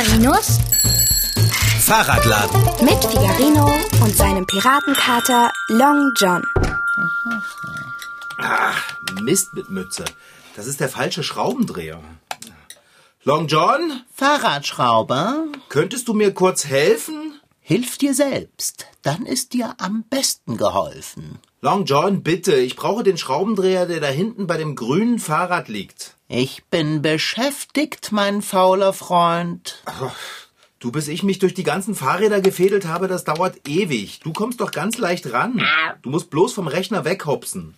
Figarinos Fahrradladen. mit Figarino und seinem Piratenkater Long John. Mist mit Mütze. Das ist der falsche Schraubendreher. Long John, Fahrradschrauber, könntest du mir kurz helfen? Hilf dir selbst, dann ist dir am besten geholfen. Long John, bitte, ich brauche den Schraubendreher, der da hinten bei dem grünen Fahrrad liegt. Ich bin beschäftigt, mein fauler Freund. Du, bis ich mich durch die ganzen Fahrräder gefädelt habe, das dauert ewig. Du kommst doch ganz leicht ran. Du musst bloß vom Rechner weghopsen.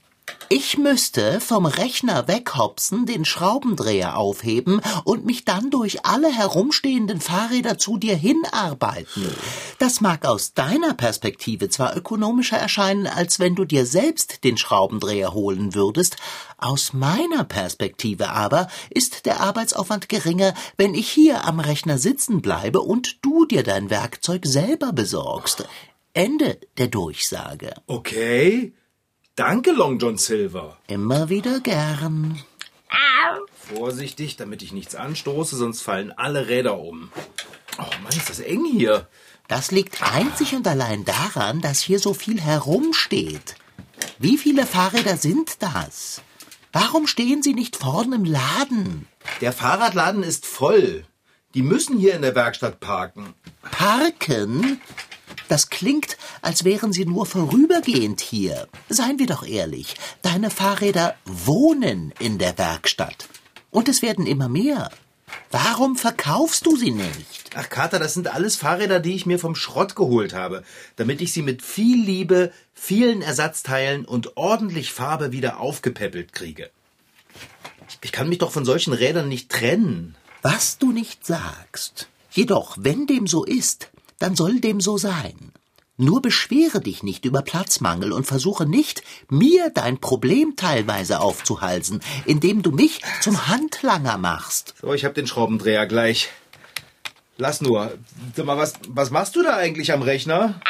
Ich müsste vom Rechner weghopsen, den Schraubendreher aufheben und mich dann durch alle herumstehenden Fahrräder zu dir hinarbeiten. Das mag aus deiner Perspektive zwar ökonomischer erscheinen, als wenn du dir selbst den Schraubendreher holen würdest, aus meiner Perspektive aber ist der Arbeitsaufwand geringer, wenn ich hier am Rechner sitzen bleibe und du dir dein Werkzeug selber besorgst. Ende der Durchsage. Okay. Danke, Long John Silver. Immer wieder gern. Vorsichtig, damit ich nichts anstoße, sonst fallen alle Räder um. Oh Mann, ist das eng hier. Das liegt einzig und allein daran, dass hier so viel herumsteht. Wie viele Fahrräder sind das? Warum stehen sie nicht vorn im Laden? Der Fahrradladen ist voll. Die müssen hier in der Werkstatt parken. Parken? Das klingt, als wären sie nur vorübergehend hier. Seien wir doch ehrlich, deine Fahrräder wohnen in der Werkstatt. Und es werden immer mehr. Warum verkaufst du sie nicht? Ach, Kater, das sind alles Fahrräder, die ich mir vom Schrott geholt habe, damit ich sie mit viel Liebe, vielen Ersatzteilen und ordentlich Farbe wieder aufgepäppelt kriege. Ich kann mich doch von solchen Rädern nicht trennen. Was du nicht sagst. Jedoch, wenn dem so ist, dann soll dem so sein. Nur beschwere dich nicht über Platzmangel und versuche nicht, mir dein Problem teilweise aufzuhalsen, indem du mich zum Handlanger machst. So, ich hab den Schraubendreher gleich. Lass nur. Sag mal, was, was machst du da eigentlich am Rechner?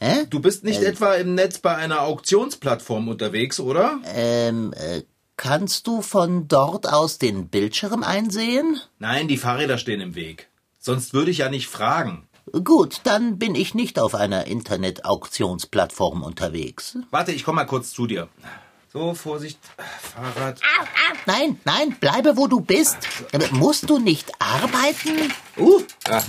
Hä? Du bist nicht etwa im Netz bei einer Auktionsplattform unterwegs, oder? Ähm, äh, kannst du von dort aus den Bildschirm einsehen? Nein, die Fahrräder stehen im Weg. Sonst würde ich ja nicht fragen. Gut, dann bin ich nicht auf einer Internet-Auktionsplattform unterwegs. Warte, ich komm mal kurz zu dir. So, Vorsicht, Fahrrad. Nein, nein, bleibe wo du bist. Äh, Musst du nicht arbeiten? Uh, ah.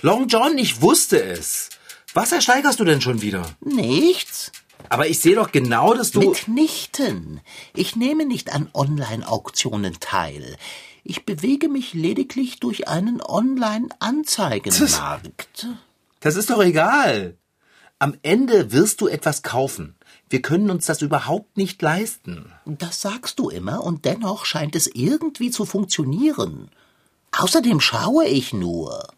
Long John, ich wusste es. Was ersteigerst du denn schon wieder? Nichts. Aber ich sehe doch genau, dass du... Mitnichten. Ich nehme nicht an Online-Auktionen teil. Ich bewege mich lediglich durch einen Online-Anzeigenmarkt. Das ist doch egal. Am Ende wirst du etwas kaufen. Wir können uns das überhaupt nicht leisten. Das sagst du immer und dennoch scheint es irgendwie zu funktionieren. Außerdem schaue ich nur.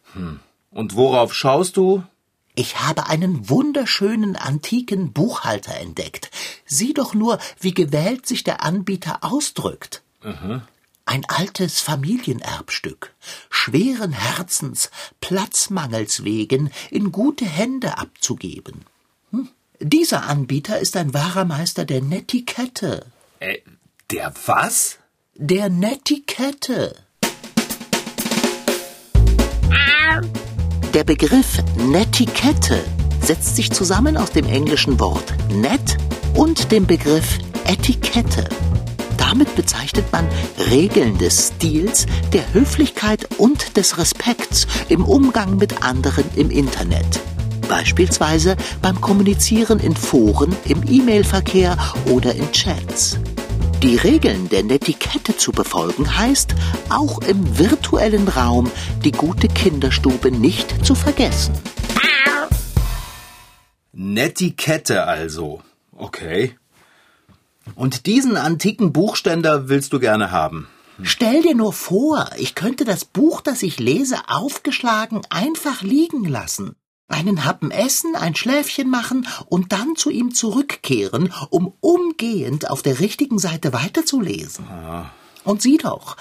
Und worauf schaust du? Ich habe einen wunderschönen antiken Buchhalter entdeckt. Sieh doch nur, wie gewählt sich der Anbieter ausdrückt. Ein altes Familienerbstück, schweren Herzens, Platzmangels wegen in gute Hände abzugeben. Hm. Dieser Anbieter ist ein wahrer Meister der Netiquette. Äh, der was? Der Netiquette. Der Begriff Netiquette setzt sich zusammen aus dem englischen Wort net und dem Begriff Etikette. Damit bezeichnet man Regeln des Stils, der Höflichkeit und des Respekts im Umgang mit anderen im Internet. Beispielsweise beim Kommunizieren in Foren, im E-Mail-Verkehr oder in Chats. Die Regeln der Netiquette zu befolgen heißt, auch im virtuellen Raum die gute Kinderstube nicht zu vergessen. Netiquette also. Okay. Und diesen antiken Buchständer willst du gerne haben. Stell dir nur vor, ich könnte das Buch, das ich lese, aufgeschlagen einfach liegen lassen. Einen Happen essen, ein Schläfchen machen und dann zu ihm zurückkehren, um umgehend auf der richtigen Seite weiterzulesen. Und sieh doch,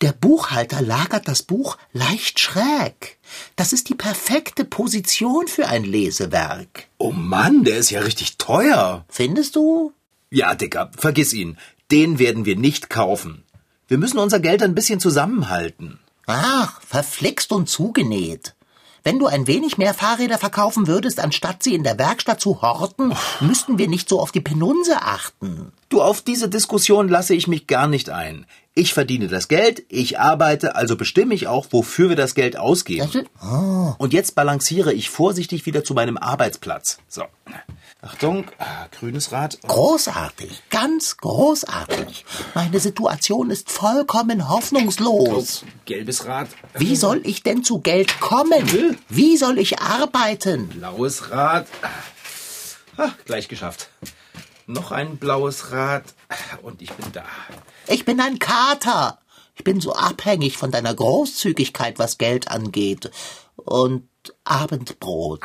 der Buchhalter lagert das Buch leicht schräg. Das ist die perfekte Position für ein Lesewerk. Oh Mann, der ist ja richtig teuer. Findest du? Ja, Dicker, vergiss ihn. Den werden wir nicht kaufen. Wir müssen unser Geld ein bisschen zusammenhalten. Ach, verflixt und zugenäht. Wenn du ein wenig mehr Fahrräder verkaufen würdest, anstatt sie in der Werkstatt zu horten, müssten wir nicht so auf die Penunse achten. Du, auf diese Diskussion lasse ich mich gar nicht ein. Ich verdiene das Geld, ich arbeite, also bestimme ich auch, wofür wir das Geld ausgeben. Oh. Und jetzt balanciere ich vorsichtig wieder zu meinem Arbeitsplatz. So. Achtung, ah, grünes Rad. Großartig, ganz großartig. Meine Situation ist vollkommen hoffnungslos. Gelbes Rad. Wie soll ich denn zu Geld kommen? Wie soll ich arbeiten? Blaues Rad. Ah, gleich geschafft. Noch ein blaues Rad. Und ich bin da. Ich bin ein Kater. Ich bin so abhängig von deiner Großzügigkeit, was Geld angeht. Und Abendbrot.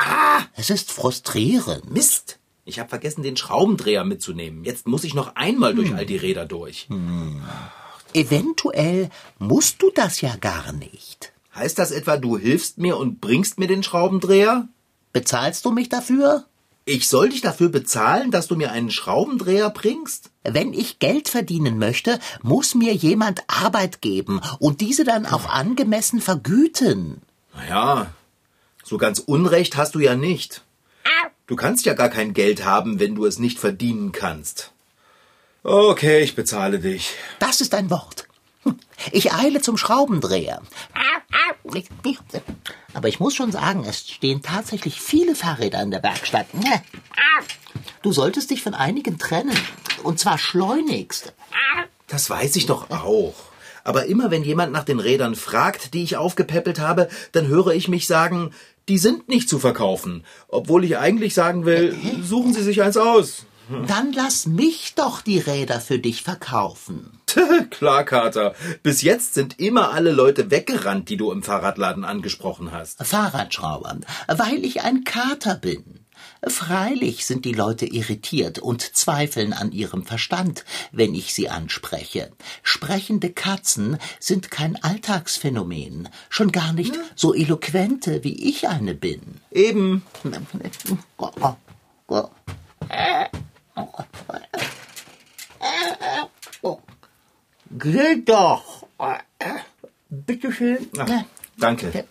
Es ist frustrierend. Mist. Ich habe vergessen, den Schraubendreher mitzunehmen. Jetzt muss ich noch einmal durch all die Räder durch. Eventuell musst du das ja gar nicht. Heißt das etwa, du hilfst mir und bringst mir den Schraubendreher? Bezahlst du mich dafür? Ich soll dich dafür bezahlen, dass du mir einen Schraubendreher bringst? Wenn ich Geld verdienen möchte, muss mir jemand Arbeit geben und diese dann auch angemessen vergüten. Naja, so ganz Unrecht hast du ja nicht. Du kannst ja gar kein Geld haben, wenn du es nicht verdienen kannst. Okay, ich bezahle dich. Das ist ein Wort. Ich eile zum Schraubendreher. Aber ich muss schon sagen, es stehen tatsächlich viele Fahrräder in der Werkstatt. Du solltest dich von einigen trennen. Und zwar schleunigst. Das weiß ich doch auch. Aber immer wenn jemand nach den Rädern fragt, die ich aufgepäppelt habe, dann höre ich mich sagen, die sind nicht zu verkaufen. Obwohl ich eigentlich sagen will, suchen Sie sich eins aus. Dann lass mich doch die Räder für dich verkaufen. Klar, Kater. Bis jetzt sind immer alle Leute weggerannt, die du im Fahrradladen angesprochen hast. Fahrradschrauber, weil ich ein Kater bin. Freilich sind die Leute irritiert und zweifeln an ihrem Verstand, wenn ich sie anspreche. Sprechende Katzen sind kein Alltagsphänomen, schon gar nicht so eloquente, wie ich eine bin. Eben. Geh doch. Bitteschön. Danke.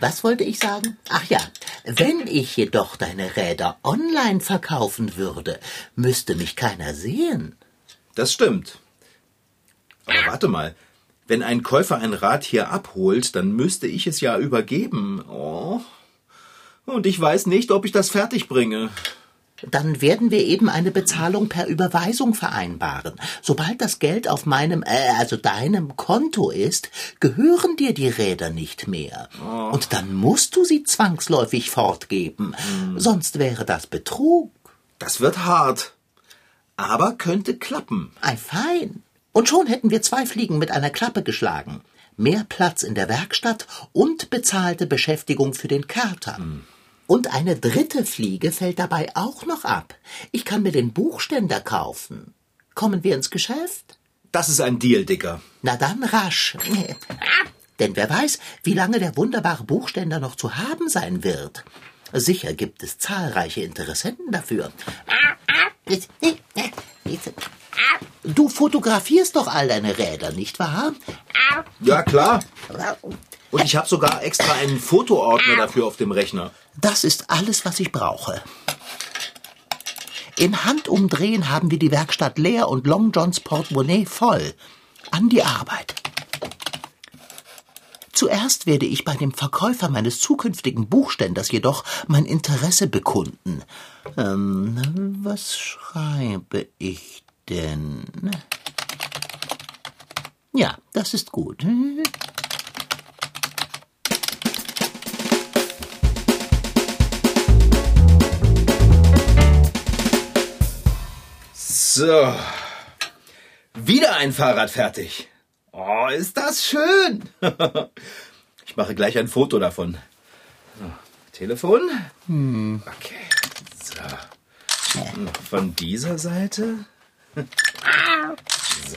Was wollte ich sagen? Ach ja, wenn ich jedoch deine Räder online verkaufen würde, müsste mich keiner sehen. Das stimmt. Aber warte mal. Wenn ein Käufer ein Rad hier abholt, dann müsste ich es ja übergeben. Oh. Und ich weiß nicht, ob ich das fertig bringe. Dann werden wir eben eine Bezahlung per Überweisung vereinbaren. Sobald das Geld auf meinem, äh, also deinem Konto ist, gehören dir die Räder nicht mehr. Und dann musst du sie zwangsläufig fortgeben. Sonst wäre das Betrug. Das wird hart. Aber könnte klappen. Ei, fein. Und schon hätten wir zwei Fliegen mit einer Klappe geschlagen. Mehr Platz in der Werkstatt und bezahlte Beschäftigung für den Kater. Und eine dritte Fliege fällt dabei auch noch ab. Ich kann mir den Buchständer kaufen. Kommen wir ins Geschäft? Das ist ein Deal, Dicker. Na dann rasch. Denn wer weiß, wie lange der wunderbare Buchständer noch zu haben sein wird. Sicher gibt es zahlreiche Interessenten dafür. Du fotografierst doch all deine Räder, nicht wahr? Ja, klar. Und ich habe sogar extra einen Fotoordner dafür auf dem Rechner. Das ist alles, was ich brauche. In Handumdrehen haben wir die Werkstatt leer und Long Johns Portemonnaie voll. An die Arbeit. Zuerst werde ich bei dem Verkäufer meines zukünftigen Buchständers jedoch mein Interesse bekunden. Ähm, was schreibe ich denn? Ja, das ist gut. So. Wieder ein Fahrrad fertig. Oh, ist das schön. Ich mache gleich ein Foto davon. So, Telefon. Okay. So. Von dieser Seite. So.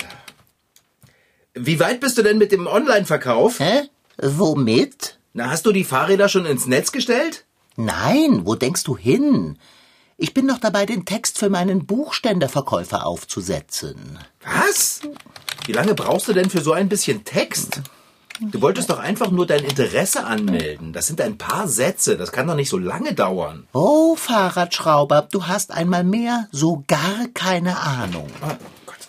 Wie weit bist du denn mit dem Online-Verkauf? Hä? Womit? Na, hast du die Fahrräder schon ins Netz gestellt? Nein, wo denkst du hin? Ich bin noch dabei, den Text für meinen Buchständerverkäufer aufzusetzen. Was? Wie lange brauchst du denn für so ein bisschen Text? Du wolltest doch einfach nur dein Interesse anmelden. Das sind ein paar Sätze. Das kann doch nicht so lange dauern. Oh, Fahrradschrauber, du hast einmal mehr so gar keine Ahnung. Ah,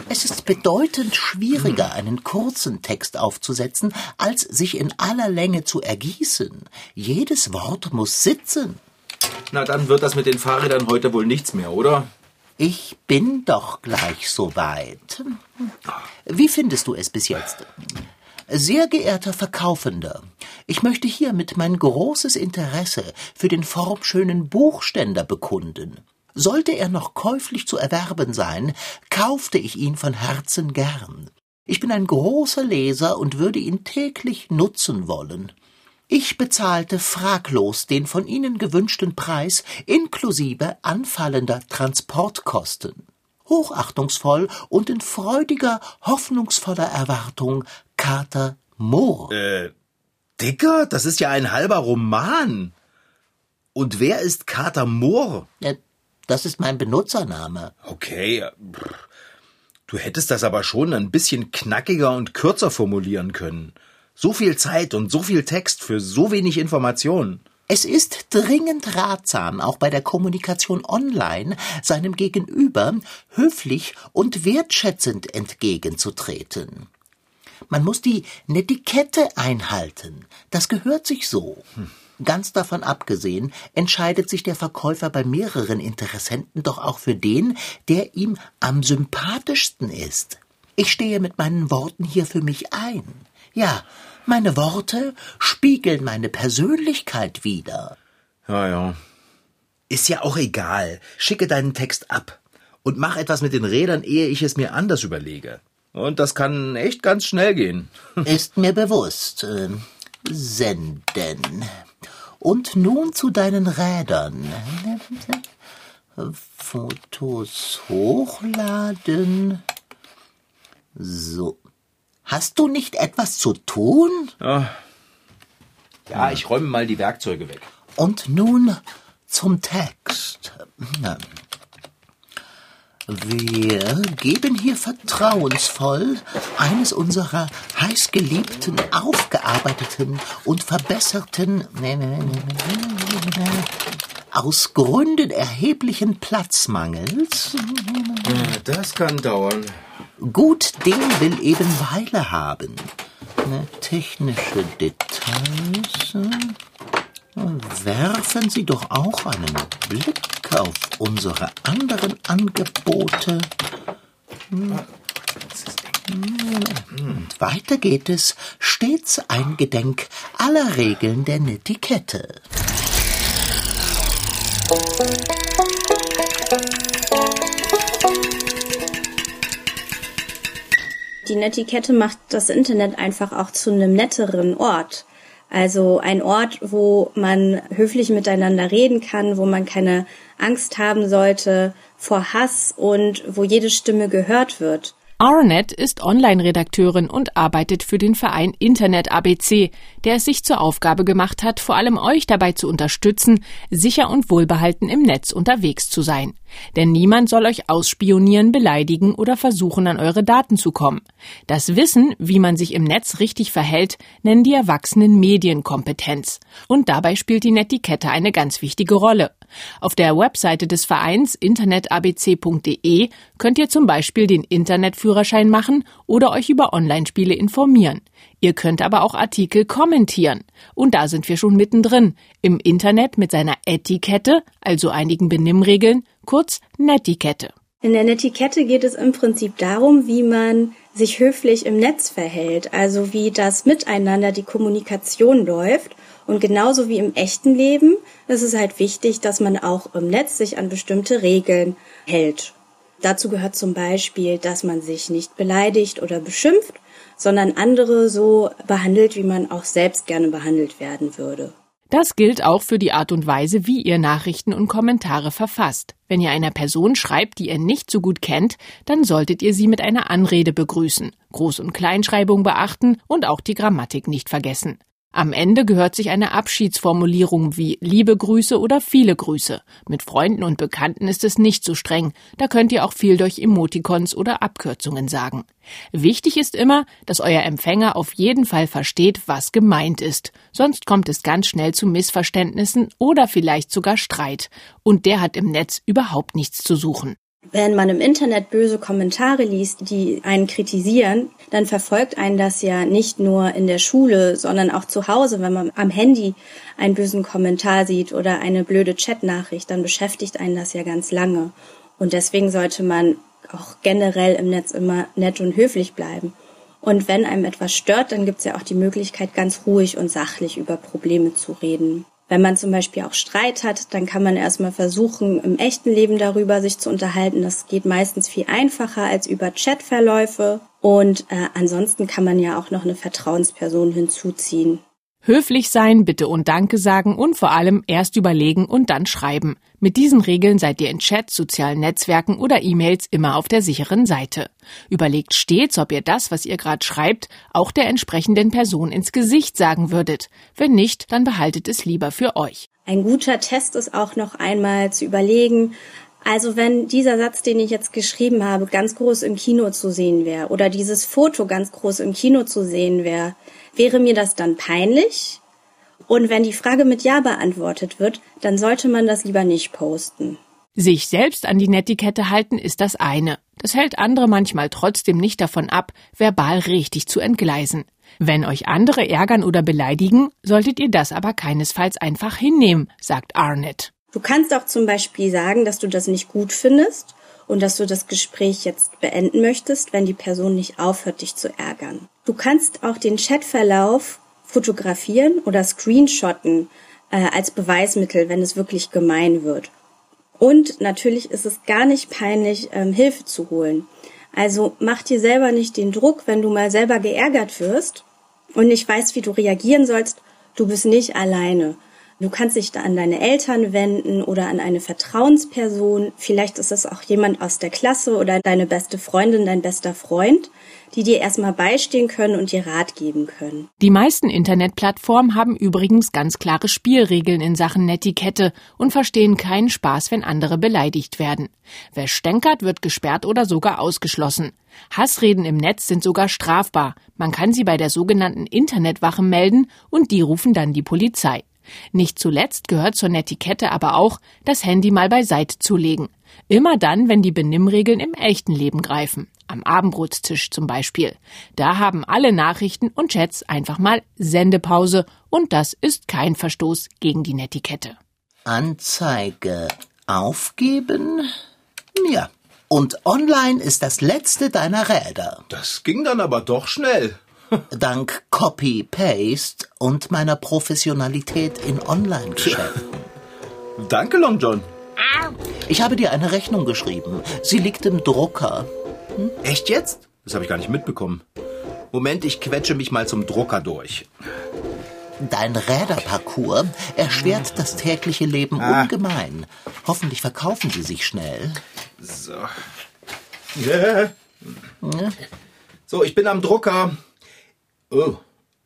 Es ist bedeutend schwieriger, einen kurzen Text aufzusetzen, als sich in aller Länge zu ergießen. Jedes Wort muss sitzen. Na, dann wird das mit den Fahrrädern heute wohl nichts mehr, oder? Ich bin doch gleich soweit. Wie findest du es bis jetzt? Sehr geehrter Verkaufender, ich möchte hiermit mein großes Interesse für den formschönen Buchständer bekunden. Sollte er noch käuflich zu erwerben sein, kaufte ich ihn von Herzen gern. Ich bin ein großer Leser und würde ihn täglich nutzen wollen. Ich bezahlte fraglos den von Ihnen gewünschten Preis inklusive anfallender Transportkosten. Hochachtungsvoll und in freudiger, hoffnungsvoller Erwartung Kater Mohr. Äh, Dicker, das ist ja ein halber Roman. Und wer ist Kater Mohr? Ja, Das ist mein Benutzername. Okay, du hättest das aber schon ein bisschen knackiger und kürzer formulieren können. So viel Zeit und so viel Text für so wenig Information. Es ist dringend ratsam, auch bei der Kommunikation online seinem Gegenüber höflich und wertschätzend entgegenzutreten. Man muss die Netiquette einhalten. Das gehört sich so. Ganz davon abgesehen, entscheidet sich der Verkäufer bei mehreren Interessenten doch auch für den, der ihm am sympathischsten ist. Ich stehe mit meinen Worten hier für mich ein. Ja, meine Worte spiegeln meine Persönlichkeit wider. Ja, ja. Ist ja auch egal. Schicke deinen Text ab. Und mach etwas mit den Rädern, ehe ich es mir anders überlege. Und das kann echt ganz schnell gehen. Ist mir bewusst. Äh, Senden. Und nun zu deinen Rädern. Fotos hochladen. So. Hast du nicht etwas zu tun? Ja, ich räume mal die Werkzeuge weg. Und nun zum Text. Wir geben hier vertrauensvoll eines unserer heißgeliebten, aufgearbeiteten und verbesserten, aus Gründen erheblichen Platzmangels, Das kann dauern. gut Ding will eben Weile haben. Ne, Technische Details. Werfen Sie doch auch einen Blick auf unsere anderen Angebote. Hm. Und weiter geht es, stets eingedenk aller Regeln der Netiquette. Die Netiquette macht das Internet einfach auch zu einem netteren Ort. Also ein Ort, wo man höflich miteinander reden kann, wo man keine Angst haben sollte vor Hass und wo jede Stimme gehört wird. Arnett ist Online-Redakteurin und arbeitet für den Verein Internet ABC, der es sich zur Aufgabe gemacht hat, vor allem euch dabei zu unterstützen, sicher und wohlbehalten im Netz unterwegs zu sein. Denn niemand soll euch ausspionieren, beleidigen oder versuchen, an eure Daten zu kommen. Das Wissen, wie man sich im Netz richtig verhält, nennen die Erwachsenen Medienkompetenz. Und dabei spielt die Netiquette eine ganz wichtige Rolle. Auf der Webseite des Vereins internetabc.de könnt ihr zum Beispiel den Internetführerschein machen oder euch über Online-Spiele informieren. Ihr könnt aber auch Artikel kommentieren. Und da sind wir schon mittendrin. Im Internet mit seiner Etikette, also einigen Benimmregeln, kurz Netiquette. In der Netiquette geht es im Prinzip darum, wie man sich höflich im Netz verhält, also wie das Miteinander, die Kommunikation läuft. Und genauso wie im echten Leben ist es halt wichtig, dass man auch im Netz sich an bestimmte Regeln hält. Dazu gehört zum Beispiel, dass man sich nicht beleidigt oder beschimpft, sondern andere so behandelt, wie man auch selbst gerne behandelt werden würde. Das gilt auch für die Art und Weise, wie ihr Nachrichten und Kommentare verfasst. Wenn ihr einer Person schreibt, die ihr nicht so gut kennt, dann solltet ihr sie mit einer Anrede begrüßen, Groß- und Kleinschreibung beachten und auch die Grammatik nicht vergessen. Am Ende gehört sich eine Abschiedsformulierung wie liebe Grüße oder viele Grüße. Mit Freunden und Bekannten ist es nicht so streng. Da könnt ihr auch viel durch Emoticons oder Abkürzungen sagen. Wichtig ist immer, dass euer Empfänger auf jeden Fall versteht, was gemeint ist. Sonst kommt es ganz schnell zu Missverständnissen oder vielleicht sogar Streit. Und der hat im Netz überhaupt nichts zu suchen. Wenn man im Internet böse Kommentare liest, die einen kritisieren, dann verfolgt einen das ja nicht nur in der Schule, sondern auch zu Hause. Wenn man am Handy einen bösen Kommentar sieht oder eine blöde Chatnachricht, dann beschäftigt einen das ja ganz lange. Und deswegen sollte man auch generell im Netz immer nett und höflich bleiben. Und wenn einem etwas stört, dann gibt es ja auch die Möglichkeit, ganz ruhig und sachlich über Probleme zu reden. Wenn man zum Beispiel auch Streit hat, dann kann man erstmal versuchen, im echten Leben darüber sich zu unterhalten. Das geht meistens viel einfacher als über Chatverläufe. Und äh, ansonsten kann man ja auch noch eine Vertrauensperson hinzuziehen. Höflich sein, bitte und Danke sagen und vor allem erst überlegen und dann schreiben. Mit diesen Regeln seid ihr in Chats, sozialen Netzwerken oder E-Mails immer auf der sicheren Seite. Überlegt stets, ob ihr das, was ihr gerade schreibt, auch der entsprechenden Person ins Gesicht sagen würdet. Wenn nicht, dann behaltet es lieber für euch. Ein guter Test ist auch noch einmal zu überlegen, also wenn dieser Satz, den ich jetzt geschrieben habe, ganz groß im Kino zu sehen wäre oder dieses Foto ganz groß im Kino zu sehen wäre, Wäre mir das dann peinlich? Und wenn die Frage mit Ja beantwortet wird, dann sollte man das lieber nicht posten. Sich selbst an die Netiquette halten ist das eine. Das hält andere manchmal trotzdem nicht davon ab, verbal richtig zu entgleisen. Wenn euch andere ärgern oder beleidigen, solltet ihr das aber keinesfalls einfach hinnehmen, sagt Arnett. Du kannst auch zum Beispiel sagen, dass du das nicht gut findest und dass du das Gespräch jetzt beenden möchtest, wenn die Person nicht aufhört, dich zu ärgern. Du kannst auch den Chatverlauf fotografieren oder screenshotten äh, als Beweismittel, wenn es wirklich gemein wird. Und natürlich ist es gar nicht peinlich, ähm, Hilfe zu holen. Also mach dir selber nicht den Druck, wenn du mal selber geärgert wirst und nicht weißt, wie du reagieren sollst. Du bist nicht alleine. Du kannst dich da an deine Eltern wenden oder an eine Vertrauensperson. Vielleicht ist es auch jemand aus der Klasse oder deine beste Freundin, dein bester Freund, die dir erstmal beistehen können und dir Rat geben können. Die meisten Internetplattformen haben übrigens ganz klare Spielregeln in Sachen Netiquette und verstehen keinen Spaß, wenn andere beleidigt werden. Wer stänkert, wird gesperrt oder sogar ausgeschlossen. Hassreden im Netz sind sogar strafbar. Man kann sie bei der sogenannten Internetwache melden und die rufen dann die Polizei. Nicht zuletzt gehört zur Netiquette aber auch, das Handy mal beiseite zu legen. Immer dann, wenn die Benimmregeln im echten Leben greifen. Am Abendbrotstisch zum Beispiel. Da haben alle Nachrichten und Chats einfach mal Sendepause und das ist kein Verstoß gegen die Netiquette. Anzeige aufgeben? Ja. Und online ist das letzte deiner Räder. Das ging dann aber doch schnell. Dank Copy-Paste und meiner Professionalität in Online-Geschäften. Danke, Long John. Ich habe dir eine Rechnung geschrieben. Sie liegt im Drucker. Hm? Echt jetzt? Das habe ich gar nicht mitbekommen. Moment, ich quetsche mich mal zum Drucker durch. Dein Räderparcours erschwert das tägliche Leben ah. ungemein. Hoffentlich verkaufen sie sich schnell. So. Yeah. Ja. So, ich bin am Drucker. Oh,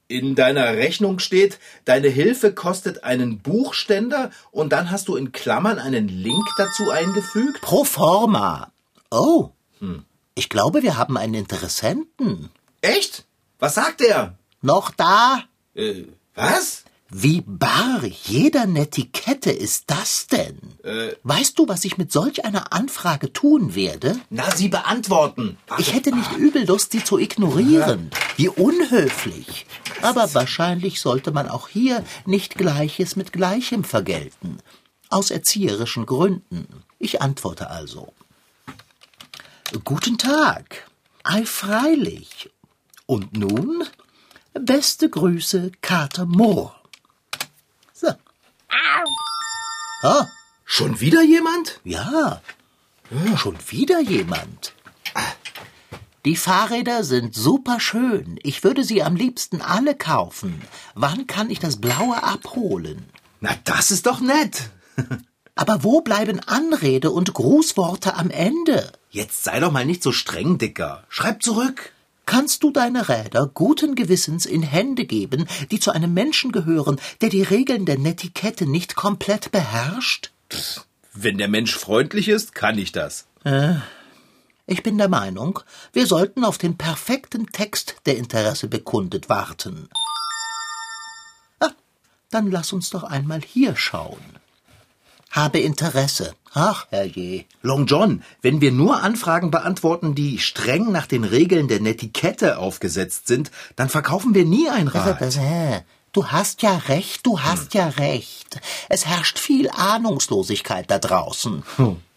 in deiner Rechnung steht, deine Hilfe kostet einen Buchständer und dann hast du in Klammern einen Link dazu eingefügt? Pro forma. Oh, hm. ich glaube, wir haben einen Interessenten. Echt? Was sagt er? Noch da? Äh, was? Wie bar jeder Netiquette ist das denn? Äh, weißt du, was ich mit solch einer Anfrage tun werde? Na, sie beantworten. Ich hätte nicht übel Lust, sie zu ignorieren. Wie unhöflich. Aber wahrscheinlich sollte man auch hier nicht Gleiches mit Gleichem vergelten. Aus erzieherischen Gründen. Ich antworte also. Guten Tag. Ei, freilich. Und nun? Beste Grüße, Kater Moore. Ah, schon wieder jemand? Ja, ja. schon wieder jemand. Die Fahrräder sind super schön. Ich würde sie am liebsten alle kaufen. Wann kann ich das Blaue abholen? Na, das ist doch nett. Aber wo bleiben Anrede und Grußworte am Ende? Jetzt sei doch mal nicht so streng, Dicker. Schreib zurück. Kannst du deine Räder guten Gewissens in Hände geben, die zu einem Menschen gehören, der die Regeln der Netiquette nicht komplett beherrscht? Wenn der Mensch freundlich ist, kann ich das. Ich bin der Meinung, wir sollten auf den perfekten Text, der Interesse bekundet, warten. Ah, dann lass uns doch einmal hier schauen. Habe Interesse. Ach, herrje. Long John, wenn wir nur Anfragen beantworten, die streng nach den Regeln der Netiquette aufgesetzt sind, dann verkaufen wir nie ein Rad. Du hast ja recht, du hast ja recht. Es herrscht viel Ahnungslosigkeit da draußen.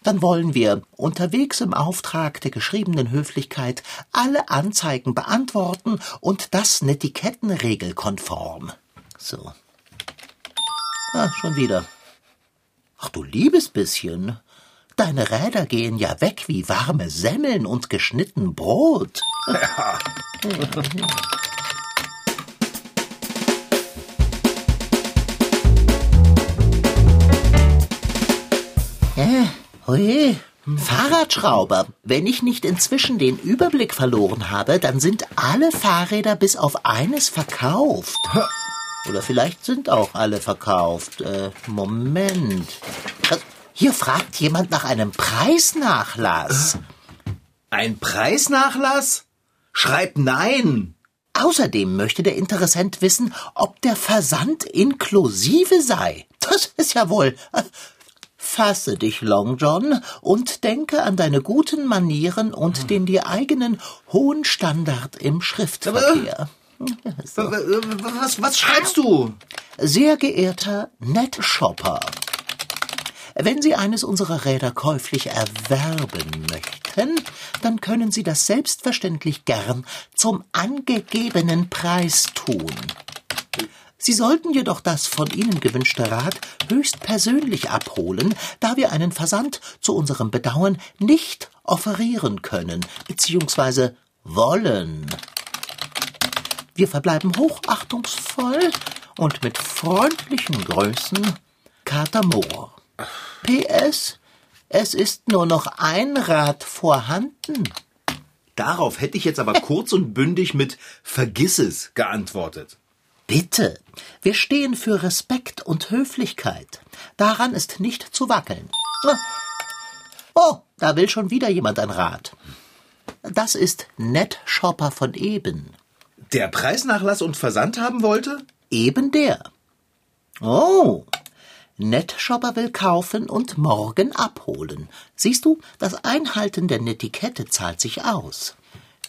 Dann wollen wir unterwegs im Auftrag der geschriebenen Höflichkeit alle Anzeigen beantworten und das Netikettenregelkonform. So. Ah, schon wieder. Ach du liebes bisschen. Deine Räder gehen ja weg wie warme Semmeln und geschnitten Brot. Äh, oje. Fahrradschrauber. Wenn ich nicht inzwischen den Überblick verloren habe, dann sind alle Fahrräder bis auf eines verkauft. Oder vielleicht sind auch alle verkauft. Äh, Moment. Äh, Hier fragt jemand nach einem Preisnachlass. Ein Preisnachlass? Schreib nein. Außerdem möchte der Interessent wissen, ob der Versand inklusive sei. Das ist ja wohl. äh, Fasse dich, Long John, und denke an deine guten Manieren und den dir eigenen hohen Standard im Schriftverkehr. Was, was schreibst du? Sehr geehrter Netshopper, wenn Sie eines unserer Räder käuflich erwerben möchten, dann können Sie das selbstverständlich gern zum angegebenen Preis tun. Sie sollten jedoch das von Ihnen gewünschte Rad höchst persönlich abholen, da wir einen Versand zu unserem Bedauern nicht offerieren können, beziehungsweise wollen. Wir verbleiben hochachtungsvoll und mit freundlichen Grüßen Kater Mohr. PS, es ist nur noch ein Rad vorhanden. Darauf hätte ich jetzt aber kurz und bündig mit Vergiss es geantwortet. Bitte, wir stehen für Respekt und Höflichkeit. Daran ist nicht zu wackeln. Oh, da will schon wieder jemand ein Rad. Das ist Netshopper von eben. Der Preisnachlass und Versand haben wollte? Eben der. Oh, Netshopper will kaufen und morgen abholen. Siehst du, das Einhalten der Netiquette zahlt sich aus.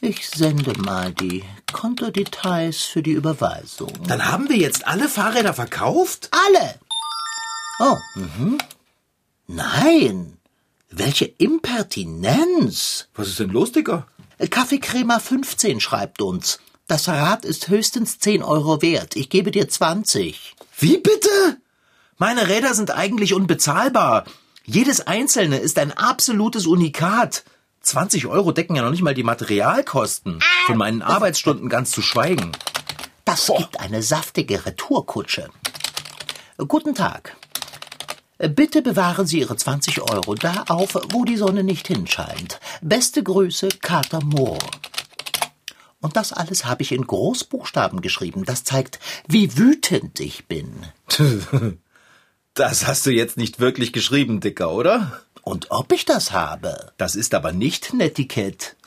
Ich sende mal die Kontodetails für die Überweisung. Dann haben wir jetzt alle Fahrräder verkauft? Alle. Oh, mhm. Nein. Welche Impertinenz. Was ist denn los, Dicker? Kaffeecrema 15 schreibt uns. Das Rad ist höchstens 10 Euro wert. Ich gebe dir 20. Wie bitte? Meine Räder sind eigentlich unbezahlbar. Jedes einzelne ist ein absolutes Unikat. 20 Euro decken ja noch nicht mal die Materialkosten. Von meinen Arbeitsstunden ganz zu schweigen. Das gibt eine saftige Retourkutsche. Guten Tag. Bitte bewahren Sie Ihre 20 Euro da auf, wo die Sonne nicht hinscheint. Beste Grüße, Kater Moore. Und das alles habe ich in Großbuchstaben geschrieben. Das zeigt, wie wütend ich bin. Das hast du jetzt nicht wirklich geschrieben, Dicker, oder? Und ob ich das habe? Das ist aber nicht Netiquette.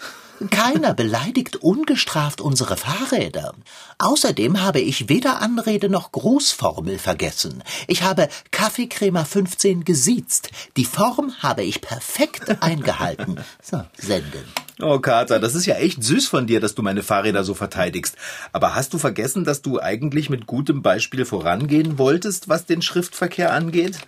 Keiner beleidigt ungestraft unsere Fahrräder. Außerdem habe ich weder Anrede noch Grußformel vergessen. Ich habe Kaffeecrema 15 gesiezt. Die Form habe ich perfekt eingehalten. So, senden. Oh, Kater, das ist ja echt süß von dir, dass du meine Fahrräder so verteidigst. Aber hast du vergessen, dass du eigentlich mit gutem Beispiel vorangehen wolltest, was den Schriftverkehr angeht?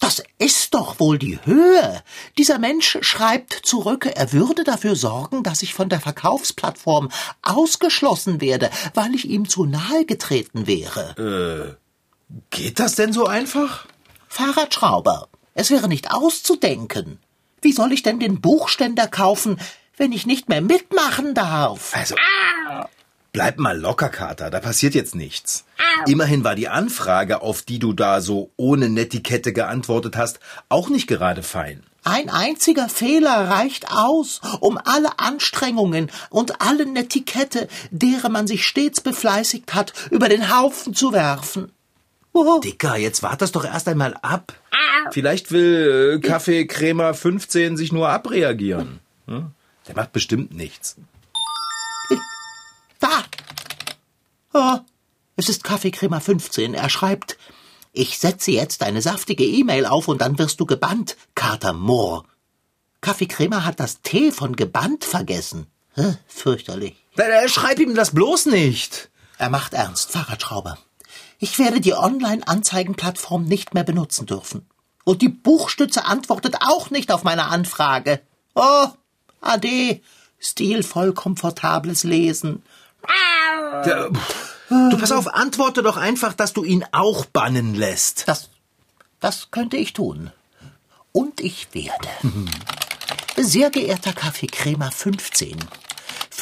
Das ist doch wohl die Höhe. Dieser Mensch schreibt zurück, er würde dafür sorgen, dass ich von der Verkaufsplattform ausgeschlossen werde, weil ich ihm zu nahe getreten wäre. Geht das denn so einfach? Fahrradschrauber, es wäre nicht auszudenken. Wie soll ich denn den Buchständer kaufen, wenn ich nicht mehr mitmachen darf? Also, bleib mal locker, Kater, da passiert jetzt nichts. Immerhin war die Anfrage, auf die du da so ohne Netiquette geantwortet hast, auch nicht gerade fein. Ein einziger Fehler reicht aus, um alle Anstrengungen und alle Netiquette, deren man sich stets befleißigt hat, über den Haufen zu werfen. Dicker, jetzt wart das doch erst einmal ab. Vielleicht will äh, Kaffeecremer 15 sich nur abreagieren. Hm? Der macht bestimmt nichts. Da! Oh, es ist Kaffeecremer 15. Er schreibt, ich setze jetzt eine saftige E-Mail auf und dann wirst du gebannt, Kater Moor. Kaffeecremer hat das T von gebannt vergessen. Hä, fürchterlich. Schreib ihm das bloß nicht. Er macht ernst, Fahrradschrauber. Ich werde die Online-Anzeigenplattform nicht mehr benutzen dürfen. Und die Buchstütze antwortet auch nicht auf meine Anfrage. Oh, ade, stilvoll komfortables Lesen. Der, du pass auf, antworte doch einfach, dass du ihn auch bannen lässt. Das, das könnte ich tun. Und ich werde. Sehr geehrter Kaffeecremer 15,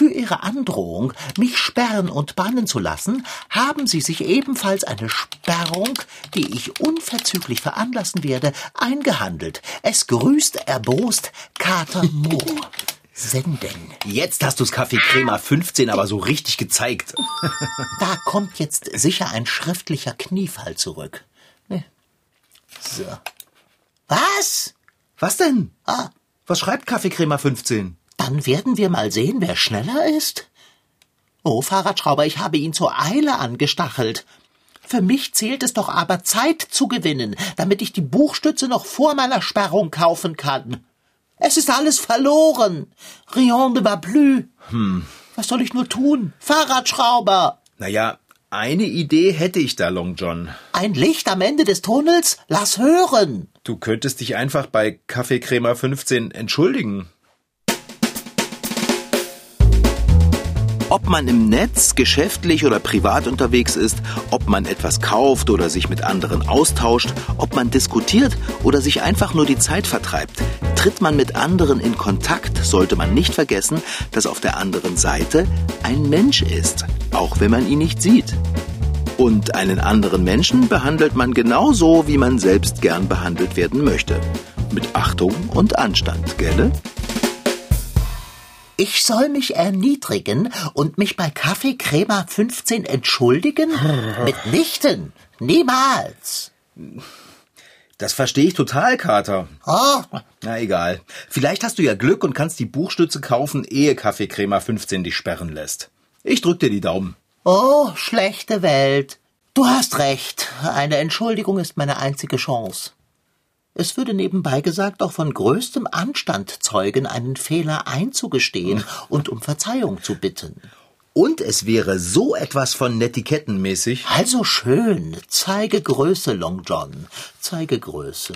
für Ihre Androhung, mich sperren und bannen zu lassen, haben Sie sich ebenfalls eine Sperrung, die ich unverzüglich veranlassen werde, eingehandelt. Es grüßt erbost Kater Moor. Senden. Jetzt hast du's Kaffeecremer 15 aber so richtig gezeigt. Da kommt jetzt sicher ein schriftlicher Kniefall zurück. So. Was? Was denn? Ah, Was schreibt Kaffeecremer 15? Dann werden wir mal sehen, wer schneller ist. Oh, Fahrradschrauber, ich habe ihn zur Eile angestachelt. Für mich zählt es doch aber Zeit zu gewinnen, damit ich die Buchstütze noch vor meiner Sperrung kaufen kann. Es ist alles verloren. Rien ne va plus. Hm. Was soll ich nur tun? Fahrradschrauber. Naja, eine Idee hätte ich da, Long John. Ein Licht am Ende des Tunnels? Lass hören. Du könntest dich einfach bei Kaffeecremer 15 entschuldigen. Ob man im Netz, geschäftlich oder privat unterwegs ist, ob man etwas kauft oder sich mit anderen austauscht, ob man diskutiert oder sich einfach nur die Zeit vertreibt, tritt man mit anderen in Kontakt, sollte man nicht vergessen, dass auf der anderen Seite ein Mensch ist, auch wenn man ihn nicht sieht. Und einen anderen Menschen behandelt man genauso, wie man selbst gern behandelt werden möchte. Mit Achtung und Anstand, gell? Ich soll mich erniedrigen und mich bei Kaffeecremer 15 entschuldigen? Mitnichten. Niemals. Das verstehe ich total, Kater. Oh, Na egal. Vielleicht hast du ja Glück und kannst die Buchstütze kaufen, ehe Kaffeecremer 15 dich sperren lässt. Ich drück dir die Daumen. oh, schlechte Welt. Du hast recht. Eine Entschuldigung ist meine einzige Chance. Es würde nebenbei gesagt auch von größtem Anstand zeugen, einen Fehler einzugestehen und um Verzeihung zu bitten. Und es wäre so etwas von netikettenmäßig. Also schön. Zeige Größe, Long John. Zeige Größe.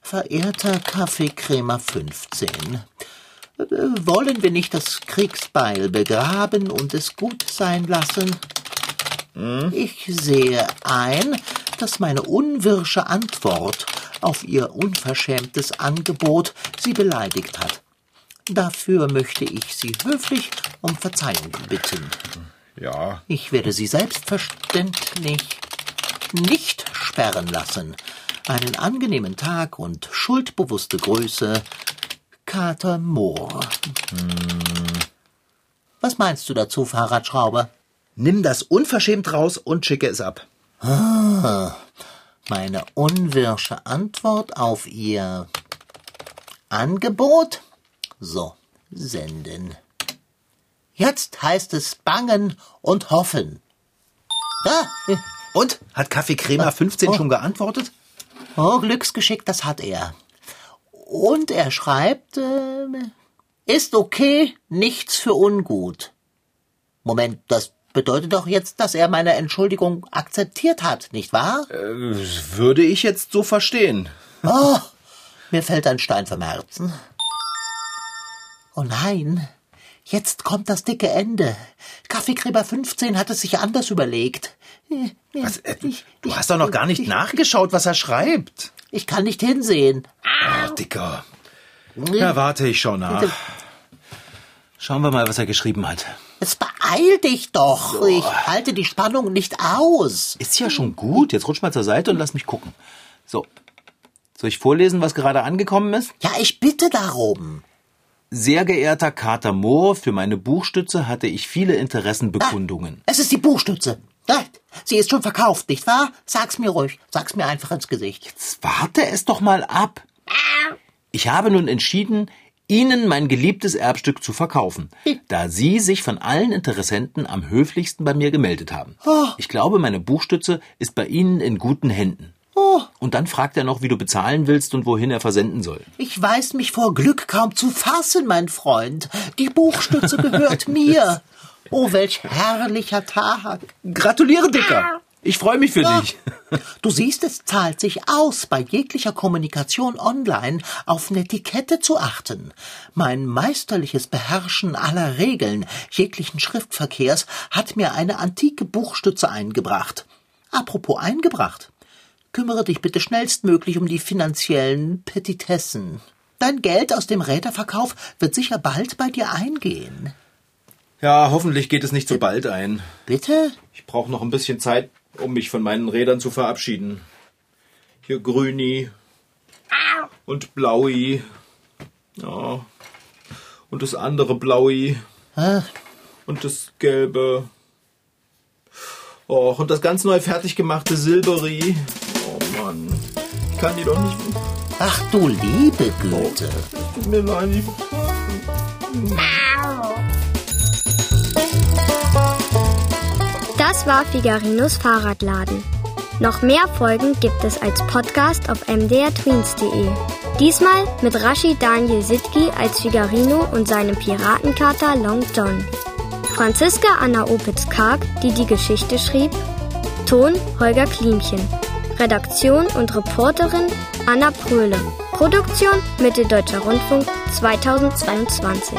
Verehrter Kaffeecremer 15. Äh, Wollen wir nicht das Kriegsbeil begraben und es gut sein lassen? Ich sehe ein, dass meine unwirsche Antwort auf Ihr unverschämtes Angebot Sie beleidigt hat. Dafür möchte ich Sie höflich um Verzeihung bitten. Ja. Ich werde Sie selbstverständlich nicht sperren lassen. Einen angenehmen Tag und schuldbewusste Grüße, Kater Moor. Was meinst du dazu, Fahrradschrauber? Nimm das unverschämt raus und schicke es ab. Meine unwirsche Antwort auf Ihr Angebot? So, senden. Jetzt heißt es bangen und hoffen. Ah, Und? Hat Kaffeecremer 15 schon geantwortet? oh, Glücksgeschick, das hat er. Und er schreibt, äh, ist okay, nichts für ungut. Moment, das bedeutet doch jetzt, dass er meine Entschuldigung akzeptiert hat, nicht wahr? Würde ich jetzt so verstehen. Oh, mir fällt ein Stein vom Herzen. Oh nein, jetzt kommt das dicke Ende. Kaffeegräber 15 hat es sich anders überlegt. Was, äh, du hast doch noch gar nicht ich- nachgeschaut, was er schreibt. Ich kann nicht hinsehen. Oh, Dicker. Ja, warte, ich schau nach. Schauen wir mal, was er geschrieben hat. Jetzt beeil dich doch. Ich halte die Spannung nicht aus. Ist ja schon gut. Jetzt rutsch mal zur Seite und lass mich gucken. So. Soll ich vorlesen, was gerade angekommen ist? Ja, ich bitte darum. Sehr geehrter Kater Mohr, für meine Buchstütze hatte ich viele Interessenbekundungen. Es ist die Buchstütze. Ah, Sie ist schon verkauft, nicht wahr? Sag's mir ruhig. Sag's mir einfach ins Gesicht. Jetzt warte es doch mal ab. Ich habe nun entschieden, Ihnen mein geliebtes Erbstück zu verkaufen, da Sie sich von allen Interessenten am höflichsten bei mir gemeldet haben. Ich glaube, meine Buchstütze ist bei Ihnen in guten Händen. Oh, Und dann fragt er noch, wie du bezahlen willst und wohin er versenden soll. ich weiß mich vor Glück kaum zu fassen, mein Freund. Die Buchstütze gehört mir. Oh, welch herrlicher Tag. Gratuliere, Dicker! Ich freue mich für dich. Du siehst, es zahlt sich aus, bei jeglicher Kommunikation online auf Netiquette zu achten. Mein meisterliches Beherrschen aller Regeln jeglichen Schriftverkehrs hat mir eine antike Buchstütze eingebracht. Apropos eingebracht. Kümmere dich bitte schnellstmöglich um die finanziellen Petitessen. Dein Geld aus dem Räderverkauf wird sicher bald bei dir eingehen. Ja, hoffentlich geht es nicht so bald ein. Bitte? Ich brauche noch ein bisschen Zeit, um mich von meinen Rädern zu verabschieden. Hier Grüni und Blaui. Ja. Und das andere Blaui. Ah, Und das Gelbe. Och, und das ganz neu fertig gemachte Silberi. Oh Mann. Ich kann die doch nicht. Ach du liebe Güte. Tut mir leid. Ich Das war Figarinos Fahrradladen. Noch mehr Folgen gibt es als Podcast auf mdrtweens.de. Diesmal mit Rashid Daniel Sitki als Figarino und seinem Piratenkater Long John. Franziska Anna Opitz-Karg, die die Geschichte schrieb. Ton Holger Klimchen. Redaktion und Reporterin Anna Pröhle. Produktion Mitteldeutscher Rundfunk 2022.